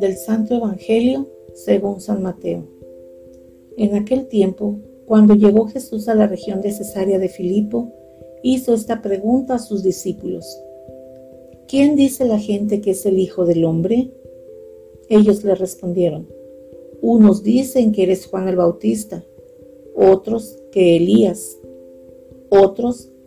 Del Santo Evangelio según San Mateo. En aquel tiempo, cuando llegó Jesús a la región de Cesarea de Filipo, hizo esta pregunta a sus discípulos. ¿Quién dice la gente que es el Hijo del Hombre? Ellos le respondieron, unos dicen que eres Juan el Bautista, otros que Elías, otros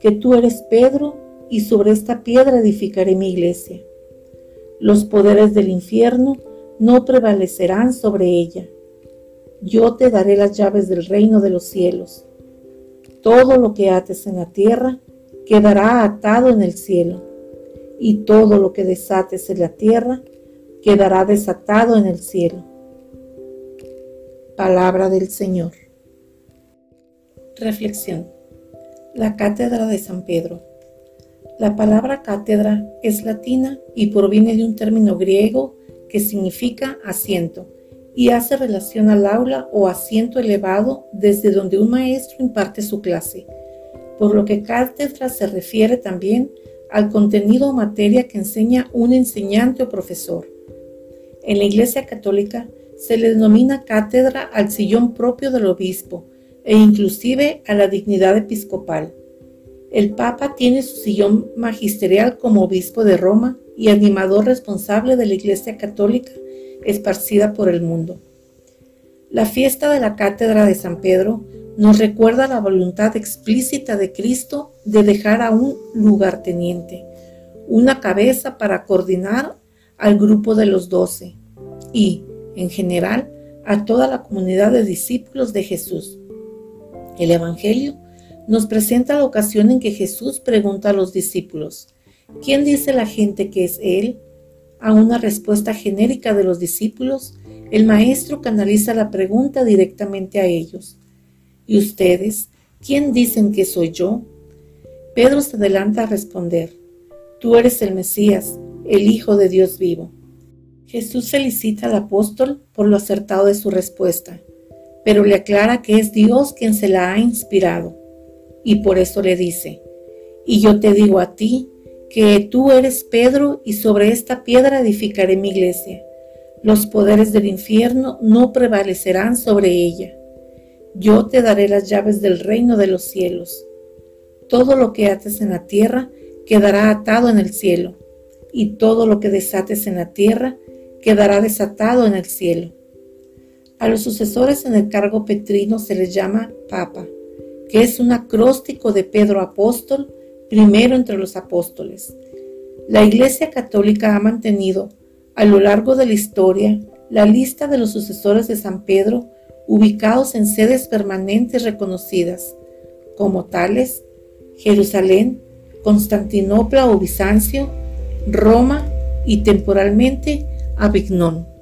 que tú eres Pedro, y sobre esta piedra edificaré mi iglesia. Los poderes del infierno no prevalecerán sobre ella yo te daré las llaves del reino de los cielos. Todo lo que ates en la tierra quedará atado en el cielo, y todo lo que desates en la tierra quedará desatado en el cielo. Palabra del Señor. Reflexión. La Cátedra de San Pedro. La palabra cátedra es latina y proviene de un término griego que significa asiento y hace relación al aula o asiento elevado desde donde un maestro imparte su clase, por lo que cátedra se refiere también al contenido o materia que enseña un enseñante o profesor. En la Iglesia Católica se le denomina cátedra al sillón propio del obispo e inclusive a la dignidad episcopal. El Papa tiene su sillón magisterial como obispo de Roma y animador responsable de la Iglesia Católica esparcida por el mundo. La fiesta de la Cátedra de San Pedro nos recuerda la voluntad explícita de Cristo de dejar a un lugarteniente, una cabeza para coordinar al grupo de los doce y, en general, a toda la comunidad de discípulos de Jesús. El Evangelio nos presenta la ocasión en que Jesús pregunta a los discípulos, ¿quién dice la gente que es Él? a una respuesta genérica de los discípulos, el maestro canaliza la pregunta directamente a ellos. ¿Y ustedes? ¿Quién dicen que soy yo? Pedro se adelanta a responder, Tú eres el Mesías, el Hijo de Dios vivo. Jesús felicita al apóstol por lo acertado de su respuesta, pero le aclara que es Dios quien se la ha inspirado, y por eso le dice, Y yo te digo a ti, que tú eres Pedro y sobre esta piedra edificaré mi iglesia. Los poderes del infierno no prevalecerán sobre ella. Yo te daré las llaves del reino de los cielos. Todo lo que ates en la tierra quedará atado en el cielo, y todo lo que desates en la tierra quedará desatado en el cielo. A los sucesores en el cargo petrino se les llama Papa, que es un acróstico de Pedro apóstol primero entre los apóstoles. La Iglesia Católica ha mantenido a lo largo de la historia la lista de los sucesores de San Pedro ubicados en sedes permanentes reconocidas, como tales Jerusalén, Constantinopla o Bizancio, Roma y temporalmente Avignon.